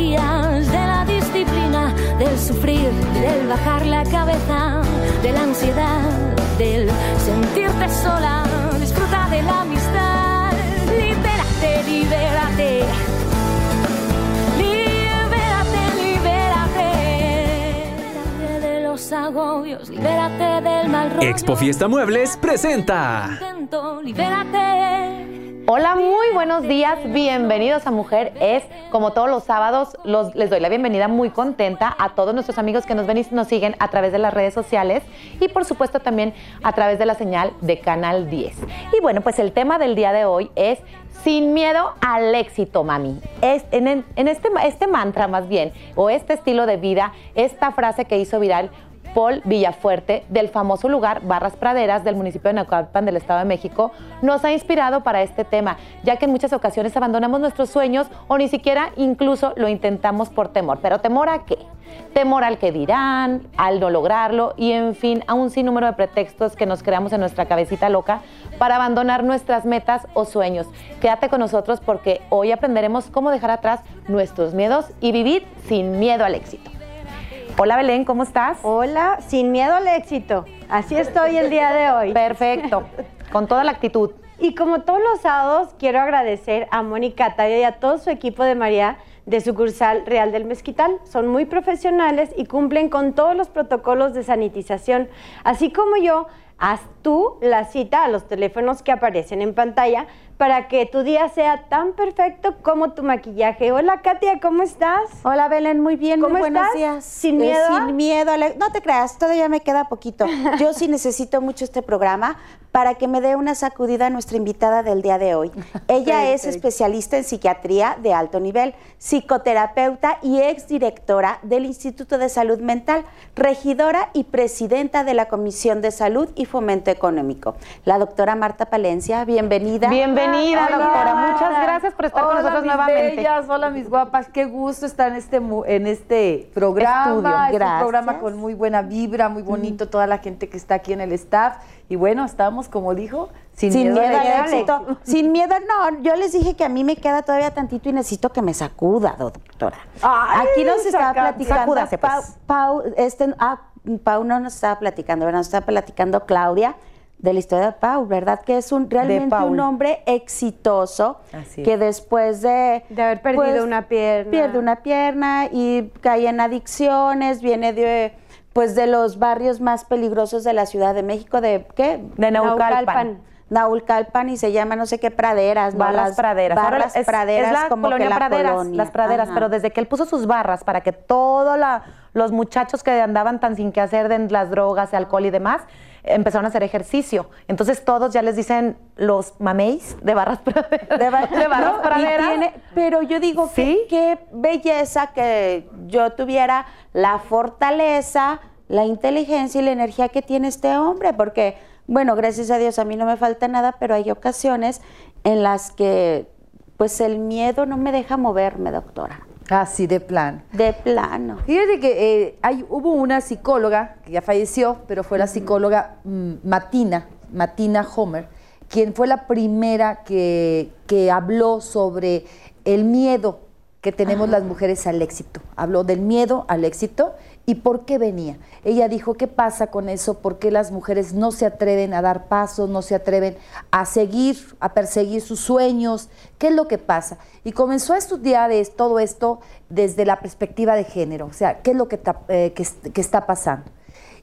energías, de la disciplina, del sufrir, del bajar la cabeza, de la ansiedad, del sentirte sola. Disfruta de la amistad, libérate, libérate. Libérate, libérate. Libérate de los agobios, libérate del mal rollo. Expo Fiesta Muebles presenta. Libérate. Hola, muy buenos días, bienvenidos a Mujer Es. Como todos los sábados, les doy la bienvenida muy contenta a todos nuestros amigos que nos ven y nos siguen a través de las redes sociales y por supuesto también a través de la señal de Canal 10. Y bueno, pues el tema del día de hoy es sin miedo al éxito, mami. Es, en, en este, este mantra más bien, o este estilo de vida, esta frase que hizo viral Paul Villafuerte, del famoso lugar Barras Praderas del municipio de Naucalpan del Estado de México, nos ha inspirado para este tema, ya que en muchas ocasiones abandonamos nuestros sueños o ni siquiera incluso lo intentamos por temor. ¿Pero temor a qué? Temor al que dirán, al no lograrlo y en fin, a un sinnúmero de pretextos que nos creamos en nuestra cabecita loca para abandonar nuestras metas o sueños. Quédate con nosotros porque hoy aprenderemos cómo dejar atrás nuestros miedos y vivir sin miedo al éxito. Hola Belén, ¿cómo estás? Hola, sin miedo al éxito. Así estoy el día de hoy. Perfecto, con toda la actitud. Y como todos los sábados, quiero agradecer a Mónica Tavia y a todo su equipo de María de sucursal Real del Mezquital. Son muy profesionales y cumplen con todos los protocolos de sanitización. Así como yo, haz tú la cita a los teléfonos que aparecen en pantalla para que tu día sea tan perfecto como tu maquillaje. Hola Katia, ¿cómo estás? Hola Belén, muy bien, ¿Cómo muy buenos estás? días. ¿Sin Eh, miedo? sin miedo. No te creas, todavía me queda poquito. Yo sí necesito mucho este programa para que me dé una sacudida a nuestra invitada del día de hoy. Ella es especialista en psiquiatría de alto nivel, psicoterapeuta y exdirectora del Instituto de Salud Mental, regidora y presidenta de la Comisión de Salud y Fomento Económico. La doctora Marta Palencia, bienvenida. Bienvenida, Hola, doctora. Muchas gracias por estar con nosotros mis nuevamente. bellas, hola mis guapas, qué gusto estar en este en este programa, Estudio, es un gracias. programa con muy buena vibra, muy bonito, toda la gente que está aquí en el staff y bueno, estamos como dijo, sin, Sin miedo al al éxito. Sin miedo, no, yo les dije que a mí me queda todavía tantito y necesito que me sacuda, doctora. Ay, Aquí nos estaba platicando. sacúdase, pues. Pau, Pau, este, ah, Pau no nos estaba platicando, ¿verdad? Nos estaba platicando Claudia de la historia de Pau, ¿verdad? Que es un realmente Paul. un hombre exitoso Así que después de De haber perdido una pierna. pierde una pierna y cae en adicciones, viene de pues de los barrios más peligrosos de la Ciudad de México, de ¿qué? De Naucalpan. Naucalpan y se llama no sé qué praderas, ¿no? Barras Las Praderas. Barras es, praderas, es la como colonia que la Praderas, colonia. las praderas, Ajá. pero desde que él puso sus barras para que todos los muchachos que andaban tan sin que hacer de las drogas, alcohol y demás, empezaron a hacer ejercicio. Entonces todos ya les dicen los mameis de barras praderas. de, ba- de barras No, praderas. tiene- pero yo digo Sí. qué belleza que yo tuviera la fortaleza, la inteligencia y la energía que tiene este hombre, porque, bueno, gracias a Dios a mí no me falta nada, pero hay ocasiones en las que, pues el miedo no me deja moverme, doctora. Así de plan. De plano. Fíjate que eh, hay, hubo una psicóloga que ya falleció, pero fue la psicóloga mm, Matina, Matina Homer, quien fue la primera que, que habló sobre el miedo que tenemos las mujeres al éxito. Habló del miedo al éxito y por qué venía. Ella dijo, ¿qué pasa con eso? ¿Por qué las mujeres no se atreven a dar pasos, no se atreven a seguir, a perseguir sus sueños? ¿Qué es lo que pasa? Y comenzó a estudiar es- todo esto desde la perspectiva de género, o sea, ¿qué es lo que, ta- eh, que est- que está pasando?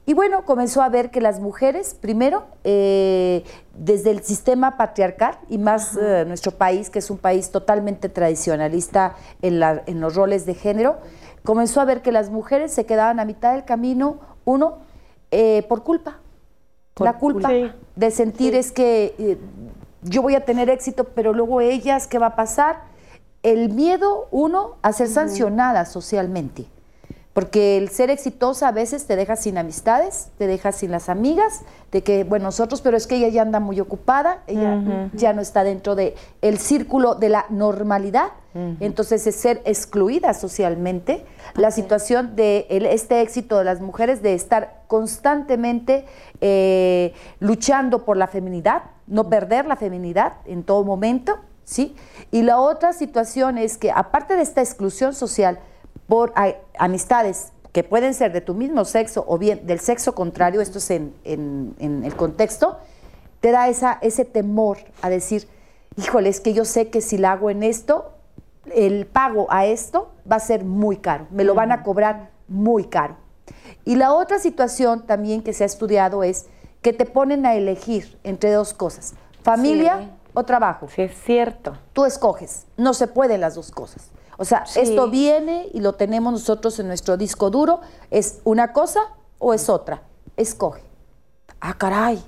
Y bueno, comenzó a ver que las mujeres, primero, eh, desde el sistema patriarcal y más eh, nuestro país, que es un país totalmente tradicionalista en, la- en los roles de género, comenzó a ver que las mujeres se quedaban a mitad del camino, uno, eh, por culpa. la culpa Sí. de sentir es que eh, yo voy a tener éxito, pero luego ellas, ¿qué va a pasar? El miedo, uno, a ser sancionada socialmente. Porque el ser exitosa a veces te deja sin amistades, te deja sin las amigas, de que, bueno, nosotros, pero es que ella ya anda muy ocupada, ella ya no está dentro del el círculo de la normalidad, entonces es ser excluida socialmente. La situación de el- este éxito de las mujeres de estar constantemente eh, luchando por la feminidad, no perder la feminidad en todo momento, ¿sí? Y la otra situación es que aparte de esta exclusión social por amistades que pueden ser de tu mismo sexo o bien del sexo contrario, esto es en, en el contexto, te da esa, ese temor a decir, híjole, es que yo sé que si la hago en esto, el pago a esto va a ser muy caro, me lo van a cobrar muy caro. Y la otra situación también que se ha estudiado es que te ponen a elegir entre dos cosas, familia o trabajo. Sí, es cierto. Tú escoges, no se pueden las dos cosas. O sea, esto viene y lo tenemos nosotros en nuestro disco duro, es una cosa o es otra. Escoge. Ah, caray,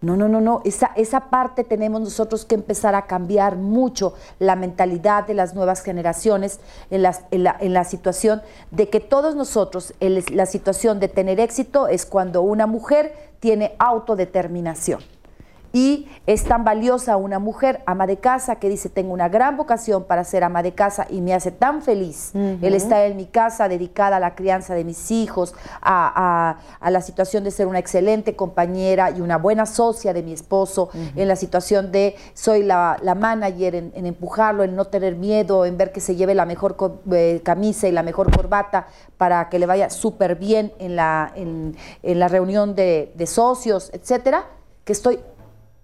no, no, no, no. Esa, esa parte tenemos nosotros que empezar a cambiar mucho la mentalidad de las nuevas generaciones en la, en la, situación de que todos nosotros, la situación de tener éxito es cuando una mujer tiene autodeterminación y es tan valiosa una mujer ama de casa que dice, tengo una gran vocación para ser ama de casa y me hace tan feliz el estar en mi casa dedicada a la crianza de mis hijos, a, la situación de ser una excelente compañera y una buena socia de mi esposo, en la situación de soy la, manager, en, empujarlo, en no tener miedo, en ver que se lleve la mejor eh, camisa y la mejor corbata para que le vaya súper bien en la, en, la reunión de, de socios, etcétera, que estoy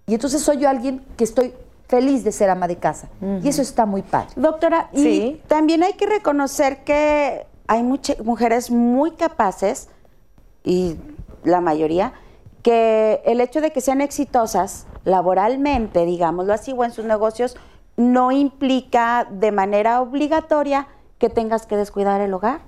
y entonces soy yo alguien que estoy feliz de ser ama de casa. Y eso está muy padre. Doctora, y también hay que reconocer que hay muchas mujeres muy capaces, y la mayoría, que el hecho de que sean exitosas laboralmente, digámoslo así, o en sus negocios, no implica de manera obligatoria que tengas que descuidar el hogar.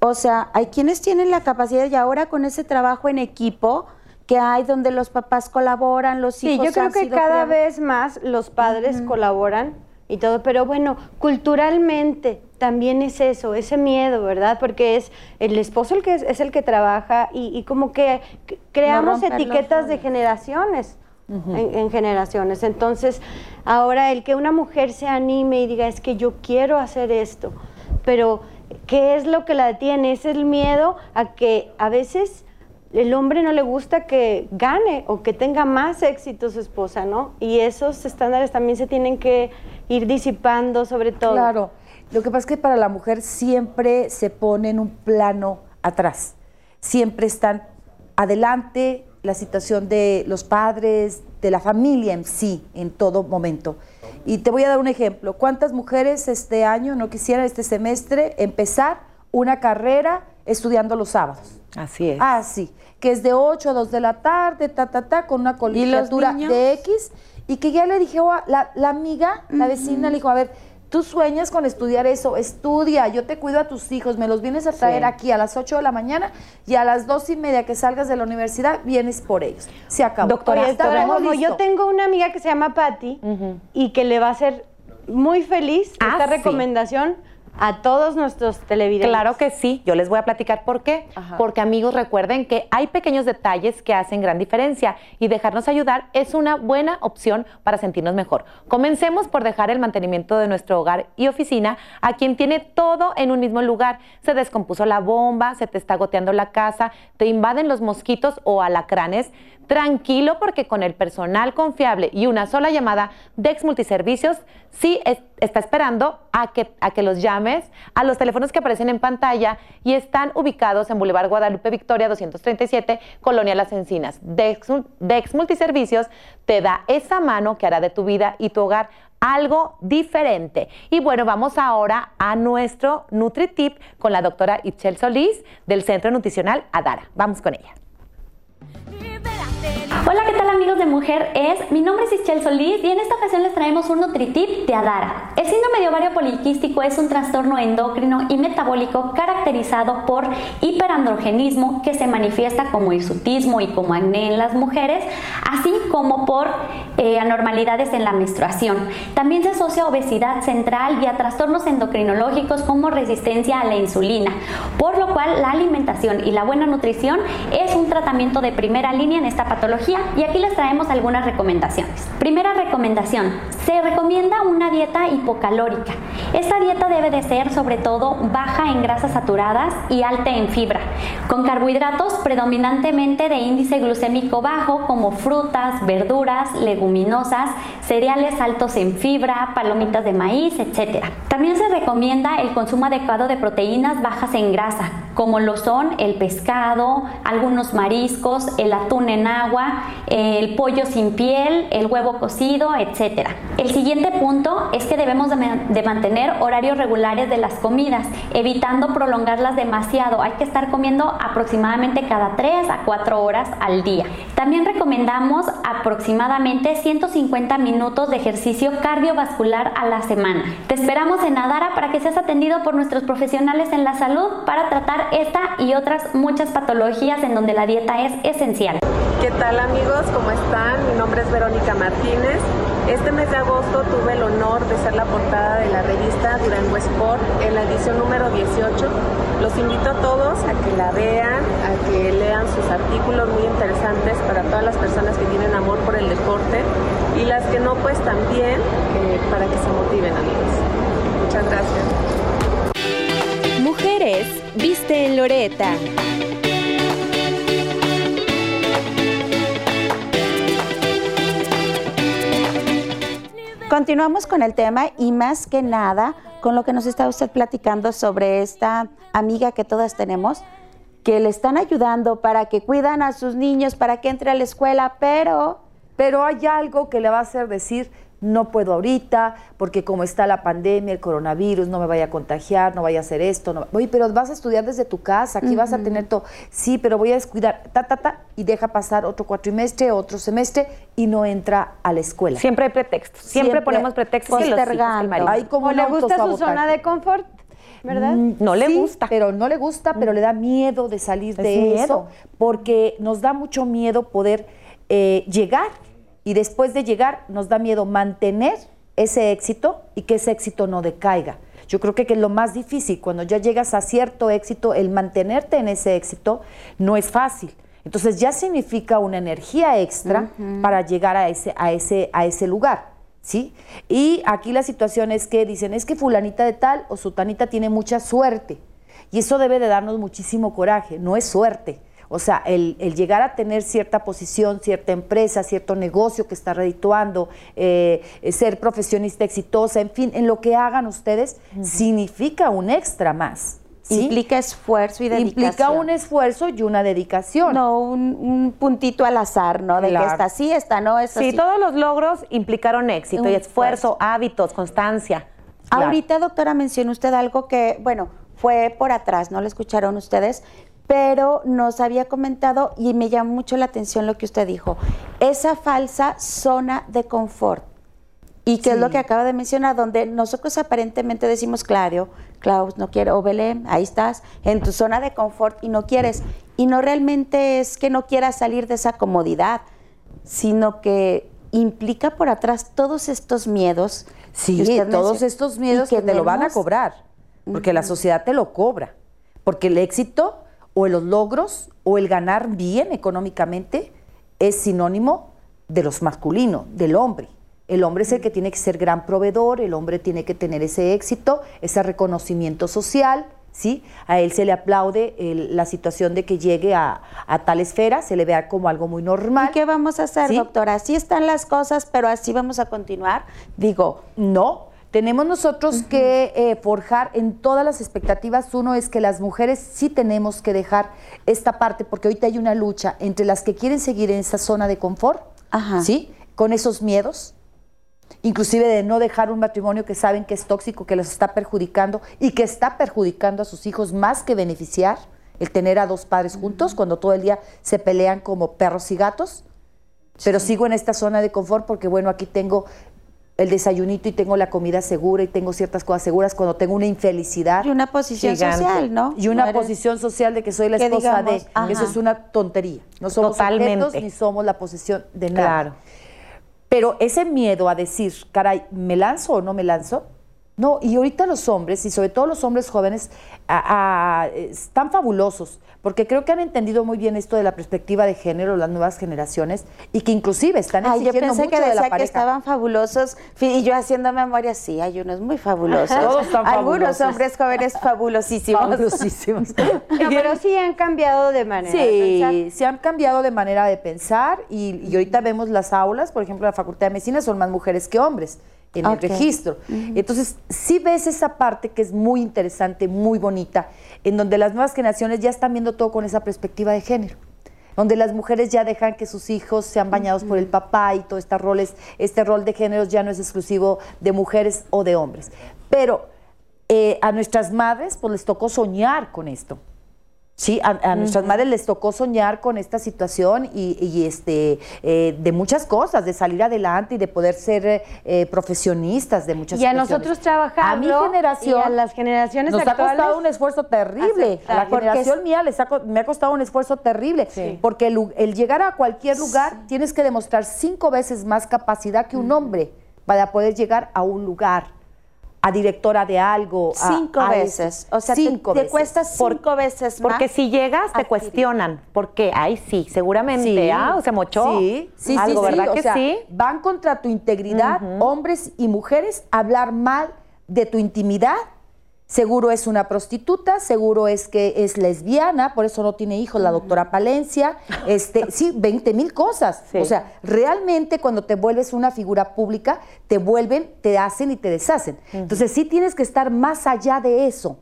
O sea, hay quienes tienen la capacidad y ahora con ese trabajo en equipo, que hay donde los papás colaboran, los hijos. Sí, yo creo que cada vez más los padres colaboran y todo, pero bueno, culturalmente también es eso, ese miedo, ¿verdad? Porque es el esposo el que es, el que trabaja y, como que creamos etiquetas de generaciones. en, generaciones. Entonces, ahora el que una mujer se anime y diga, es que yo quiero hacer esto, pero ¿qué es lo que la detiene? Es el miedo a que a veces el hombre no le gusta que gane o que tenga más éxito su esposa, ¿no? Y esos estándares también se tienen que ir disipando sobre todo. Claro, lo que pasa es que para la mujer siempre se pone en un plano atrás, siempre están adelante la situación de los padres, de la familia en sí, en todo momento. Y te voy a dar un ejemplo. ¿Cuántas mujeres este año no quisieran este semestre empezar una carrera estudiando los sábados? Así es. Ah, sí que es de 8 a 2 de la tarde, ta, ta, ta, con una colegiatura de X, y que ya le dije, oh, la, la, amiga, la vecina, le dijo, a ver, tú sueñas con estudiar eso, estudia, yo te cuido a tus hijos, me los vienes a traer aquí a las 8 de la mañana y a las dos y media que salgas de la universidad vienes por ellos. Se acabó. Doctora, como yo tengo una amiga que se llama Patty y que le va a hacer muy feliz ah, esta recomendación a todos nuestros televidentes. Claro que sí, yo les voy a platicar por qué. Porque amigos, recuerden que hay pequeños detalles que hacen gran diferencia y dejarnos ayudar es una buena opción para sentirnos mejor. Comencemos por dejar el mantenimiento de nuestro hogar y oficina a quien tiene todo en un mismo lugar. Se descompuso la bomba, se te está goteando la casa, te invaden los mosquitos o alacranes Tranquilo porque con el personal confiable y una sola llamada, Dex Multiservicios sí está esperando a que, a que los llames a los teléfonos que aparecen en pantalla y están ubicados en Boulevard Guadalupe Victoria 237, Colonia Las Encinas. Dex, Dex Multiservicios te da esa mano que hará de tu vida y tu hogar algo diferente. Y bueno, vamos ahora a nuestro NutriTip con la doctora Itchel Solís del Centro Nutricional Adara. Vamos con ella. Hola, ¿qué tal amigos de Mujer Es? Mi nombre es Ischel Solís y en esta ocasión les traemos un NutriTip de Adara. El síndrome de ovario poliquístico es un trastorno endocrino y metabólico caracterizado por hiperandrogenismo que se manifiesta como hirsutismo y como acné en las mujeres, así como por eh, anormalidades en la menstruación. También se asocia a obesidad central y a trastornos endocrinológicos como resistencia a la insulina, por lo cual la alimentación y la buena nutrición es un tratamiento de primera línea en esta patología y aquí les traemos algunas recomendaciones. Primera recomendación, se recomienda una dieta hipocalórica. Esta dieta debe de ser sobre todo baja en grasas saturadas y alta en fibra, con carbohidratos predominantemente de índice glucémico bajo como frutas, verduras, leguminosas, cereales altos en fibra, palomitas de maíz, etc. También se recomienda el consumo adecuado de proteínas bajas en grasa, como lo son el pescado, algunos mariscos, el atún en agua, el pollo sin piel, el huevo cocido, etc. El siguiente punto es que debemos de, mantener horarios regulares de las comidas, evitando prolongarlas demasiado. Hay que estar comiendo aproximadamente cada 3 a 4 horas al día. También recomendamos aproximadamente 150 minutos de ejercicio cardiovascular a la semana. Te esperamos en Adara para que seas atendido por nuestros profesionales en la salud para tratar esta y otras muchas patologías en donde la dieta es esencial. ¿Qué tal amigos? ¿Cómo están? Mi nombre es Verónica Martínez. Este mes de agosto tuve el honor de ser la portada de la revista Durango Sport en la edición número 18. Los invito a todos a que la vean, a que lean sus artículos muy interesantes para todas las personas que tienen amor por el deporte y las que no, pues también eh, para que se motiven amigos. Muchas gracias. Mujeres, viste en Loreta. Continuamos con el tema y más que nada con lo que nos está usted platicando sobre esta amiga que todas tenemos, que le están ayudando para que cuidan a sus niños, para que entre a la escuela, pero... Pero hay algo que le va a hacer decir, no puedo ahorita, porque como está la pandemia, el coronavirus, no me vaya a contagiar, no vaya a hacer esto. No, oye, pero vas a estudiar desde tu casa, aquí vas a tener todo. Sí, pero voy a descuidar, ta, ta, ta, y deja pasar otro cuatrimestre, otro semestre, y no entra a la escuela. Siempre hay pretextos. Siempre, ponemos pretextos postergando. Hay como ¿O le gusta su zona de confort? ¿Verdad? Mm, No le sí, gusta. Pero no le gusta, pero le da miedo de salir de miedo. eso, porque nos da mucho miedo poder eh, llegar y después de llegar nos da miedo mantener ese éxito y que ese éxito no decaiga. Yo creo que, que es lo más difícil, cuando ya llegas a cierto éxito, el mantenerte en ese éxito no es fácil. Entonces ya significa una energía extra para llegar a ese, a ese, a ese lugar. ¿Sí? Y aquí la situación es que dicen, es que fulanita de tal o sutanita tiene mucha suerte. Y eso debe de darnos muchísimo coraje, no es suerte. O sea, el, el llegar a tener cierta posición, cierta empresa, cierto negocio que está redituando, eh, eh, ser profesionista exitosa, en fin, en lo que hagan ustedes, significa un extra más. ¿sí? Implica esfuerzo y dedicación. Implica un esfuerzo y una dedicación. No, un, un puntito al azar, ¿no? De Claro. que esta sí, esta no, Sí, sí. todos los logros implicaron éxito Un y esfuerzo, esfuerzo. hábitos, constancia. Claro. Ahorita, doctora, mencionó usted algo que, bueno, fue por atrás, no lo escucharon ustedes, pero nos había comentado y me llamó mucho la atención lo que usted dijo, esa falsa zona de confort. Y que es lo que acaba de mencionar, donde nosotros aparentemente decimos, Claudio, Klaus, no quiero, o Belén, ahí estás, en tu zona de confort y no quieres. Y no realmente es que no quieras salir de esa comodidad, sino que implica por atrás todos estos miedos. Sí, todos estos miedos que, te lo van a cobrar, porque la sociedad te lo cobra, porque el éxito o los logros o el ganar bien económicamente es sinónimo de los masculinos, del hombre. El hombre es el que tiene que ser gran proveedor, el hombre tiene que tener ese éxito, ese reconocimiento social, ¿sí? A él se le aplaude el- la situación de que llegue a, a tal esfera, se le vea como algo muy normal. ¿Y qué vamos a hacer, ¿Sí? doctora? Así están las cosas, pero así vamos a continuar. Digo, No, tenemos nosotros que eh, forjar en todas las expectativas. Uno es que las mujeres sí tenemos que dejar esta parte, porque ahorita hay una lucha entre las que quieren seguir en esa zona de confort, Ajá. ¿sí? Con esos miedos, inclusive de no dejar un matrimonio que saben que es tóxico, que los está perjudicando y que está perjudicando a sus hijos más que beneficiar el tener a dos padres juntos cuando todo el día se pelean como perros y gatos. Pero sigo en esta zona de confort porque, bueno, aquí tengo el desayunito y tengo la comida segura y tengo ciertas cosas seguras cuando tengo una infelicidad y una posición Gigante. social, ¿no? y una No eres- posición social de que soy la esposa digamos, de. ajá. Eso es una tontería. No somos Totalmente. objetos ni somos la posesión de nada. Claro. Pero ese miedo a decir, caray, ¿me lanzo o no me lanzo? No, y ahorita los hombres, y sobre todo los hombres jóvenes, a- a- están fabulosos, porque creo que han entendido muy bien esto de la perspectiva de género, las nuevas generaciones, y que inclusive están Ay, yo exigiendo pensé mucho que de la decía que pareja. estaban fabulosos y yo haciendo memoria, sí, hay unos muy fabulosos. Todos están Algunos fabulosos. hombres jóvenes fabulosísimos. Fabulosísimos. No, pero sí han cambiado de manera de pensar. Sí, se han cambiado de manera de pensar y, y ahorita vemos las aulas, por ejemplo, la Facultad de Medicina son más mujeres que hombres en el registro. Entonces, sí ves esa parte que es muy interesante, muy bonita, en donde las nuevas generaciones ya están viendo todo con esa perspectiva de género. Donde las mujeres ya dejan que sus hijos sean bañados por el papá y todo este rol, es- este rol de géneros ya no es exclusivo de mujeres o de hombres. Pero eh, a nuestras madres pues les tocó soñar con esto. Sí, a, a nuestras madres les tocó soñar con esta situación y, y, este, eh, de muchas cosas, de salir adelante y de poder ser eh, profesionistas de muchas Y a situaciones. nosotros trabajarlo, A mi generación. y a las generaciones nos ha actuales, costado un esfuerzo terrible. aceptar. A la generación es- mía les ha me ha costado un esfuerzo terrible. Porque el, el llegar a cualquier lugar tienes que demostrar cinco veces más capacidad que un hombre para poder llegar a un lugar. A directora de algo. a- Cinco a veces. O sea, te- cinco te, veces. cuesta cinco veces más. Porque si llegas, te adquirir. cuestionan. ¿Por qué? Ay, sí, seguramente. Sí. Ah, o se mochó. Sí, sí, Algo, sí, sí. ¿verdad O que sea, sí? Van contra tu integridad, hombres y mujeres, a hablar mal de tu intimidad. Seguro es una prostituta, seguro es que es lesbiana, por eso no tiene hijos la doctora Palencia. Este, sí, 20 mil cosas. Sí. O sea, realmente cuando te vuelves una figura pública, te vuelven, te hacen y te deshacen. Entonces sí tienes que estar más allá de eso.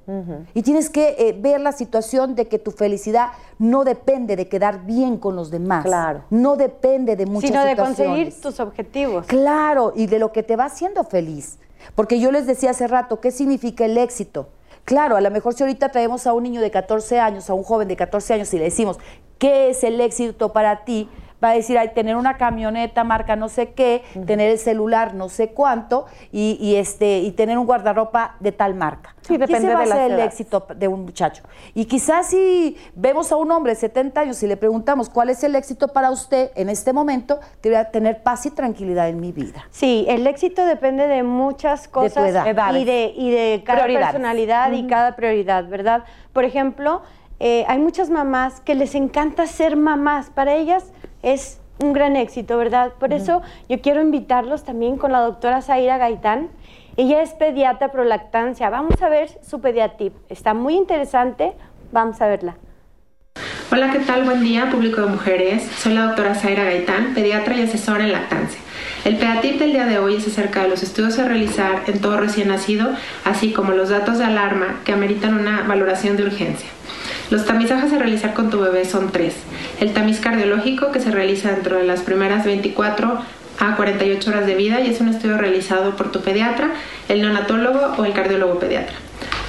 Y tienes que eh, ver la situación de que tu felicidad no depende de quedar bien con los demás. Claro. No depende de muchas sino de situaciones. conseguir tus objetivos. Claro, y de lo que te va haciendo feliz. Porque yo les decía hace rato, ¿qué significa el éxito? Claro, a lo mejor si ahorita traemos a un niño de 14 años, a un joven de 14 años y le decimos, ¿qué es el éxito para ti? Va a decir, ay, tener una camioneta marca no sé qué, tener el celular no sé cuánto y, y este, y tener un guardarropa de tal marca. Sí, depende Ese va de a ser el éxito de un muchacho. Y quizás si vemos a un hombre de 70 años y le preguntamos cuál es el éxito para usted en este momento, te voy a tener paz y tranquilidad en mi vida. Sí, el éxito depende de muchas cosas edad. Edades. y de, y de cada personalidad y cada prioridad, ¿verdad? Por ejemplo, eh, hay muchas mamás que les encanta ser mamás. Para ellas es un gran éxito, ¿verdad? Por eso yo quiero invitarlos también con la doctora Zaira Gaitán. Ella es pediatra prolactancia. Vamos a ver su pediatip. Está muy interesante. Vamos a verla. Hola, ¿qué tal? Buen día, público de mujeres. Soy la doctora Zaira Gaitán, pediatra y asesora en lactancia. El pedatip del día de hoy es acerca de los estudios a realizar en todo recién nacido, así como los datos de alarma que ameritan una valoración de urgencia. Los tamizajes a realizar con tu bebé son tres. El tamiz cardiológico, que se realiza dentro de las primeras 24 a 48 horas de vida y es un estudio realizado por tu pediatra, el neonatólogo o el cardiólogo pediatra.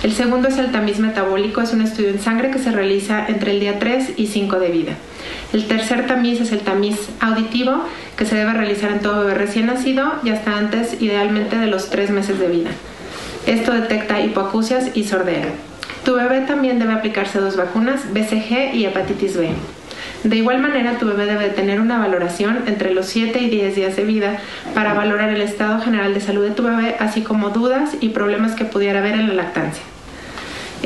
El segundo es el tamiz metabólico, es un estudio en sangre que se realiza entre el día 3 y 5 de vida. El tercer tamiz es el tamiz auditivo, que se debe realizar en todo bebé recién nacido y hasta antes, idealmente, de los 3 meses de vida. Esto detecta hipoacusias y sordera. Tu bebé también debe aplicarse dos vacunas, BCG y hepatitis B. De igual manera, tu bebé debe tener una valoración entre los 7 y 10 días de vida para valorar el estado general de salud de tu bebé, así como dudas y problemas que pudiera haber en la lactancia.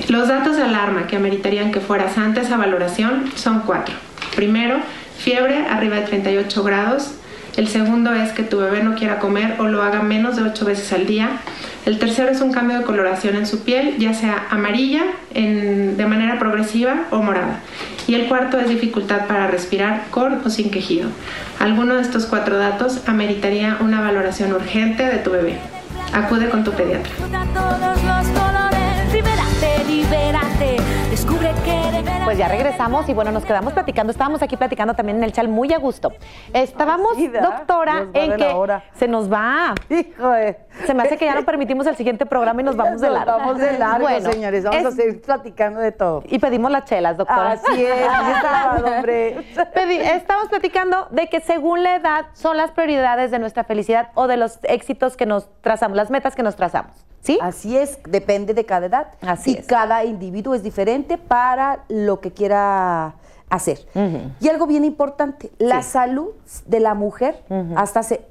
Los datos de alarma que ameritarían que fueras antes a valoración son cuatro. Primero, fiebre arriba de 38 grados. El segundo es que tu bebé no quiera comer o lo haga menos de 8 veces al día. El tercero es un cambio de coloración en su piel, ya sea amarilla de manera progresiva o morada. Y el cuarto es dificultad para respirar con o sin quejido. Alguno de estos cuatro datos ameritaría una valoración urgente de tu bebé. Acude con tu pediatra. Pues ya regresamos y bueno, nos quedamos platicando. Estábamos aquí platicando también en el chal muy a gusto. Estábamos, doctora, en que hora. se nos va. Hijo de... Se me hace que ya no permitimos el siguiente programa y nos vamos de largo. Nos vamos de largo, Bueno, señores. Vamos es- a seguir platicando de todo. Y pedimos las chelas, doctora. Así es, sábado, hombre. Pedi- Estamos platicando de que según la edad son las prioridades de nuestra felicidad o de los éxitos que nos trazamos, las metas que nos trazamos. ¿Sí? Así es, depende de cada edad. Así y es. cada individuo es diferente para lo que quiera hacer. Y algo bien importante, la salud de la mujer hasta hace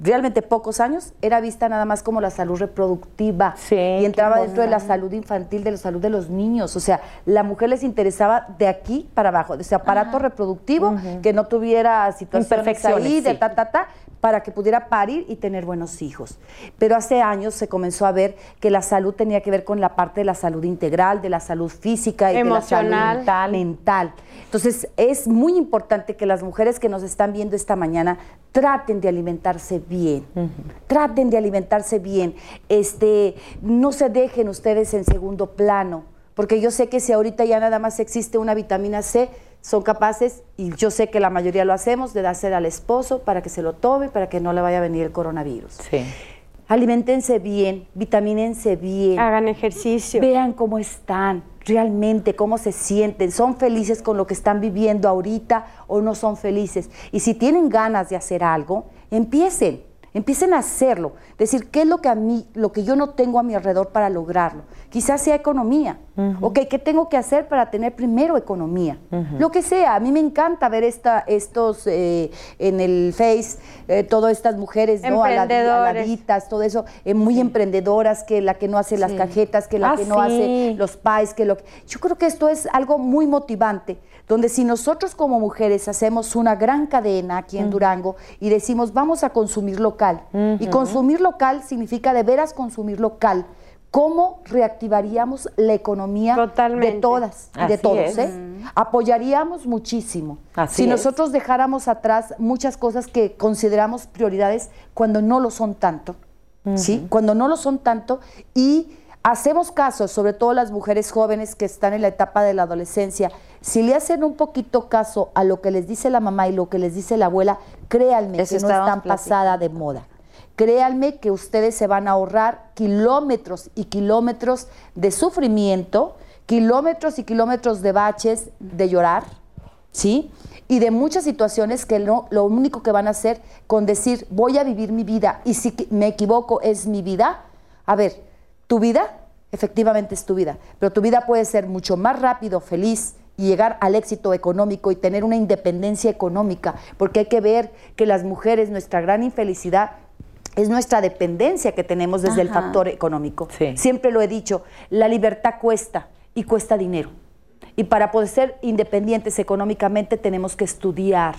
realmente pocos años, era vista nada más como la salud reproductiva Sí, y entraba dentro de la salud infantil, de la salud de los niños. O sea, la mujer les interesaba de aquí para abajo, de ese aparato reproductivo, que no tuviera situaciones ahí, de sí. ta, ta, ta, para que pudiera parir y tener buenos hijos. Pero hace años se comenzó a ver que la salud tenía que ver con la parte de la salud integral, de la salud física y de la Emocional. salud mental. Entonces, es muy importante que las mujeres que nos están viendo esta mañana traten de alimentarse bien. Traten de alimentarse bien. Este, no se dejen ustedes en segundo plano, porque yo sé que si ahorita ya nada más existe una vitamina C, son capaces, y yo sé que la mayoría lo hacemos, de dársela al esposo para que se lo tome, para que no le vaya a venir el coronavirus. Sí. Alimentense bien, vitamínense bien. Hagan ejercicio. Vean cómo están, realmente, cómo se sienten, son felices con lo que están viviendo ahorita o no son felices. Y si tienen ganas de hacer algo, empiecen, empiecen a hacerlo. Decir, ¿qué es lo que a mí, lo que yo no tengo a mi alrededor para lograrlo? Quizás sea economía. Ok, ¿qué tengo que hacer para tener primero economía? Lo que sea, a mí me encanta ver esta, estos eh, en el Face, eh, todas estas mujeres, ¿no? Aladitas, todo eso, eh, muy emprendedoras, que la que no hace las cajetas, que la Ah, que no sí. hace los pies, que lo que- Yo creo que esto es algo muy motivante, donde si nosotros como mujeres hacemos una gran cadena aquí en Durango y decimos vamos a consumir local, y consumir local significa de veras consumir local, ¿cómo reactivaríamos la economía Totalmente. de todas de todos? eh? Apoyaríamos muchísimo. Así si es. nosotros dejáramos atrás muchas cosas que consideramos prioridades cuando no lo son tanto, ¿sí? Cuando no lo son tanto y hacemos caso, sobre todo las mujeres jóvenes que están en la etapa de la adolescencia, si le hacen un poquito caso a lo que les dice la mamá y lo que les dice la abuela, créanme Eso que no están pasada de moda. Créanme que ustedes se van a ahorrar kilómetros y kilómetros de sufrimiento, kilómetros y kilómetros de baches, de llorar, ¿sí? Y de muchas situaciones que no, lo único que van a hacer con decir, voy a vivir mi vida y si me equivoco es mi vida. A ver, tu vida efectivamente es tu vida, pero tu vida puede ser mucho más rápido, feliz y llegar al éxito económico y tener una independencia económica, porque hay que ver que las mujeres, nuestra gran infelicidad es nuestra dependencia que tenemos desde el factor económico. Sí. Siempre lo he dicho, la libertad cuesta y cuesta dinero. Y para poder ser independientes económicamente tenemos que estudiar.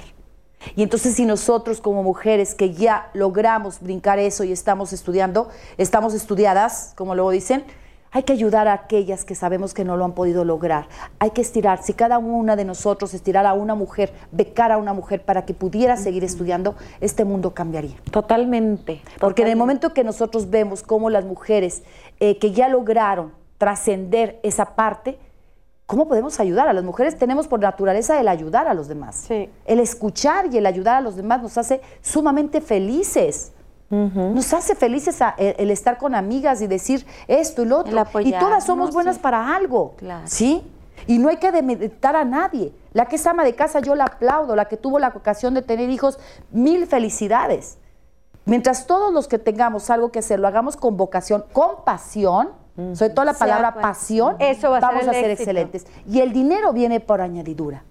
Y entonces si nosotros como mujeres que ya logramos brincar eso y estamos estudiando, estamos estudiadas, como luego dicen, hay que ayudar a aquellas que sabemos que no lo han podido lograr. Hay que estirar, si cada una de nosotros estirara a una mujer, becar a una mujer para que pudiera seguir estudiando, este mundo cambiaría. Totalmente. Porque en el momento que nosotros vemos cómo las mujeres eh, que ya lograron trascender esa parte, ¿cómo podemos ayudar? A las mujeres tenemos por naturaleza el ayudar a los demás. Sí. El escuchar y el ayudar a los demás nos hace sumamente felices. Nos hace felices a- el, el estar con amigas y decir esto y lo otro. Y todas somos buenas sí. para algo. Claro. ¿Sí? Y no hay que demeritar a nadie. La que es ama de casa, yo la aplaudo. La que tuvo la ocasión de tener hijos, mil felicidades. Mientras todos los que tengamos algo que hacer lo hagamos con vocación, con pasión, sobre todo la palabra cual- pasión, Eso va a ser vamos a ser excelentes. Y el dinero viene por añadidura.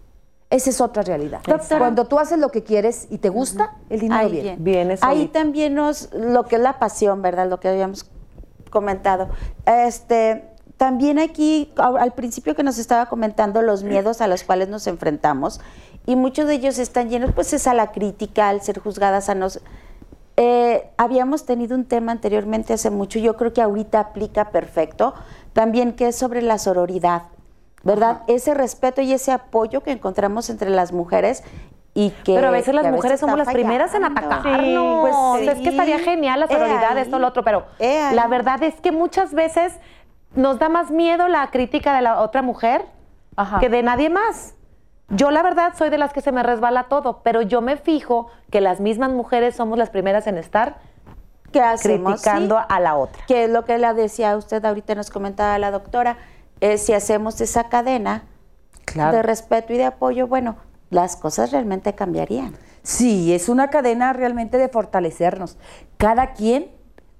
Esa es otra realidad. Doctora. Cuando tú haces lo que quieres y te gusta, el dinero Ahí viene. Ahí también nos, lo que es la pasión, ¿verdad? Lo que habíamos comentado. Este, también aquí, al principio que nos estaba comentando, los miedos a los cuales nos enfrentamos, y muchos de ellos están llenos, pues es a la crítica, al ser juzgadas a nos... Eh, habíamos tenido un tema anteriormente hace mucho, yo creo que ahorita aplica perfecto, también que es sobre la sororidad, ¿verdad? Ese respeto y ese apoyo que encontramos entre las mujeres y que... Pero a veces las mujeres somos las primeras en atacarnos. Pues es que estaría sí. genial la sororidad, esto, lo otro, pero la verdad es que muchas veces nos da más miedo la crítica de la otra mujer Ajá. que de nadie más. Yo la verdad soy de las que se me resbala todo, pero yo me fijo que las mismas mujeres somos las primeras en estar ¿Qué hacemos? criticando Sí. a la otra. Que es lo que le decía usted ahorita, nos comentaba la doctora, es si hacemos esa cadena Claro. de respeto y de apoyo, bueno, las cosas realmente cambiarían. Sí, es una cadena realmente de fortalecernos. Cada quien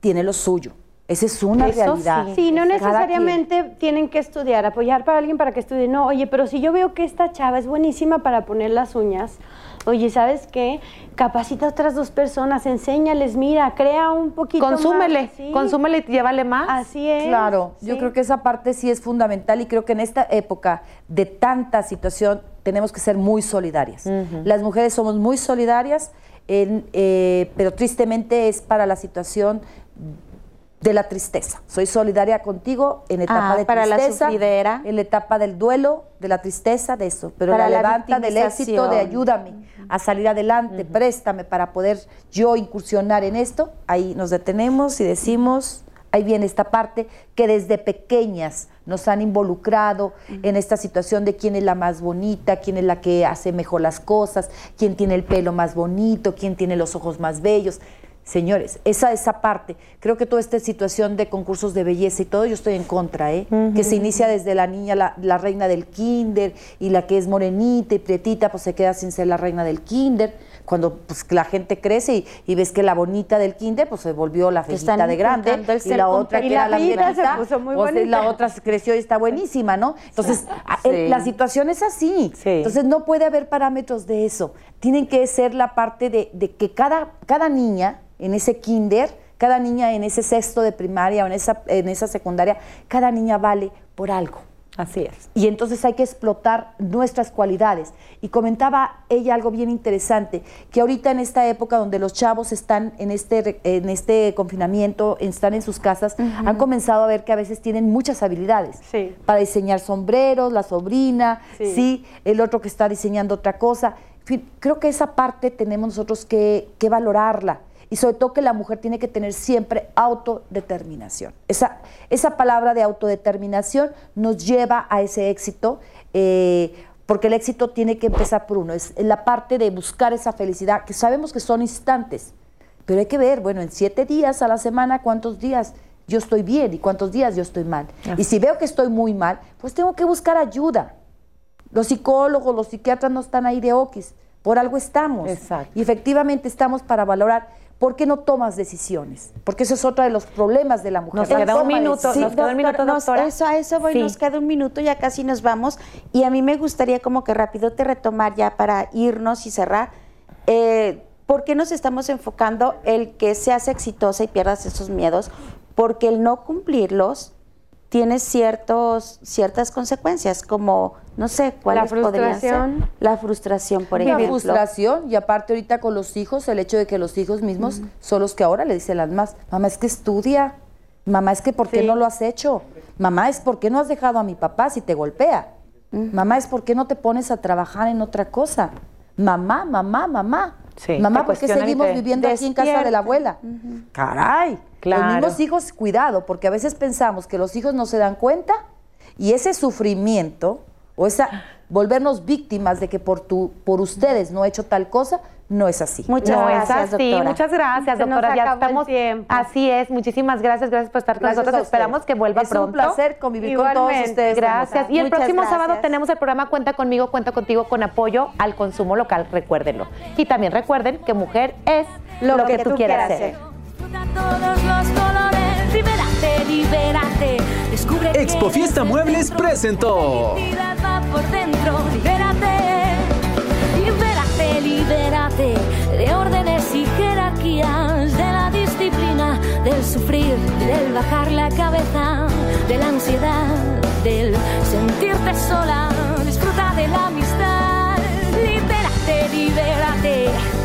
tiene lo suyo. Esa es una Eso realidad. sí. Sí, no necesariamente tienen que estudiar, apoyar para alguien para que estudie. No, oye, pero si yo veo que esta chava es buenísima para poner las uñas, Oye, ¿sabes qué? Capacita a otras dos personas, enséñales, mira, crea un poquito Consúmele, más. Sí. consúmele y llévale más. Así es. Claro, yo creo que esa parte sí es fundamental y creo que en esta época de tanta situación tenemos que ser muy solidarias. Las mujeres somos muy solidarias, en, eh, pero tristemente es para la situación de la tristeza. Soy solidaria contigo en etapa Ah, de para la tristeza, sufridera. en la etapa del duelo, de la tristeza, de eso, pero Para la la levanta del éxito, de ayúdame a salir adelante, préstame para poder yo incursionar en esto. Ahí nos detenemos y decimos, ahí viene esta parte que desde pequeñas nos han involucrado en esta situación de quién es la más bonita, quién es la que hace mejor las cosas, quién tiene el pelo más bonito, quién tiene los ojos más bellos. Señores, esa esa parte, creo que toda esta situación de concursos de belleza y todo, yo estoy en contra, ¿eh? Que se inicia desde la niña, la, la reina del kinder, y la que es morenita y prietita, pues se queda sin ser la reina del kinder. Cuando pues, la gente crece y, y ves que la bonita del kinder, pues se volvió la feita de grande, y la otra que Y era la la muy pues, la otra creció y está buenísima, ¿no? Entonces, Sí. la situación es así. Sí. Entonces, no puede haber parámetros de eso. Tienen que ser la parte de, de que cada, cada niña en ese kinder, cada niña en ese sexto de primaria o en esa, en esa secundaria, cada niña vale por algo. Así es. Y entonces hay que explotar nuestras cualidades. Y comentaba ella algo bien interesante, que ahorita en esta época donde los chavos están en este, en este confinamiento, están en sus casas, han comenzado a ver que a veces tienen muchas habilidades. Sí. Para diseñar sombreros, la sobrina, Sí. sí, el otro que está diseñando otra cosa. En fin, creo que esa parte tenemos nosotros que, que valorarla. Y sobre todo que la mujer tiene que tener siempre autodeterminación. Esa, esa palabra de autodeterminación nos lleva a ese éxito, eh, porque el éxito tiene que empezar por uno. Es la parte de buscar esa felicidad, que sabemos que son instantes, pero hay que ver, bueno, en siete días a la semana, cuántos días yo estoy bien y cuántos días yo estoy mal. Y si veo que estoy muy mal, pues tengo que buscar ayuda. Los psicólogos, los psiquiatras no están ahí de okis, por algo estamos. Exacto. Y efectivamente estamos para valorar por qué no tomas decisiones, porque eso es otro de los problemas de la mujer. Nos No queda un minuto, decisiones. nos queda un minuto, doctora. eso, a eso voy, Sí. nos queda un minuto, ya casi nos vamos. Y a mí me gustaría como que rápido te retomar ya para irnos y cerrar. Eh, ¿Por qué nos estamos enfocando el que seas exitosa y pierdas esos miedos? Porque el no cumplirlos tiene ciertos, ciertas consecuencias, como, no sé, ¿cuáles podrían ser? frustración. La frustración, por La ejemplo. frustración y aparte ahorita con los hijos, el hecho de que los hijos mismos son los que ahora le dicen las más, mamá es que estudia, mamá es que ¿por qué Sí. no lo has hecho? Mamá es ¿por qué no has dejado a mi papá si te golpea? Mamá es ¿por qué no te pones a trabajar en otra cosa? Mamá, mamá, mamá. Sí, mamá, ¿por qué seguimos viviendo aquí en casa de la abuela? Caray. Claro. Los mismos hijos, cuidado, porque a veces pensamos que los hijos no se dan cuenta y ese sufrimiento o esa volvernos víctimas de que por tu, por ustedes no he hecho tal cosa, no es así. Muchas no gracias, es así. doctora. Muchas gracias, Se nos doctora. Ya estamos. tiempo. Así es. Muchísimas gracias. Gracias por estar con Gracias nosotros. Esperamos que vuelva es pronto. un placer convivir con todos ustedes. Gracias. Y el Muchas próximo sábado tenemos el programa Cuenta conmigo, cuenta contigo con apoyo al consumo local. Recuérdenlo. Y también recuerden que mujer es lo, que, tú quieras ser libérate. Descubre Expo Fiesta Muebles dentro, presentó. Va por dentro, libérate. Libérate, libérate de órdenes y jerarquías, de la disciplina, del sufrir, del bajar la cabeza, de la ansiedad, del sentirte sola. Disfruta de la amistad. Libérate, libérate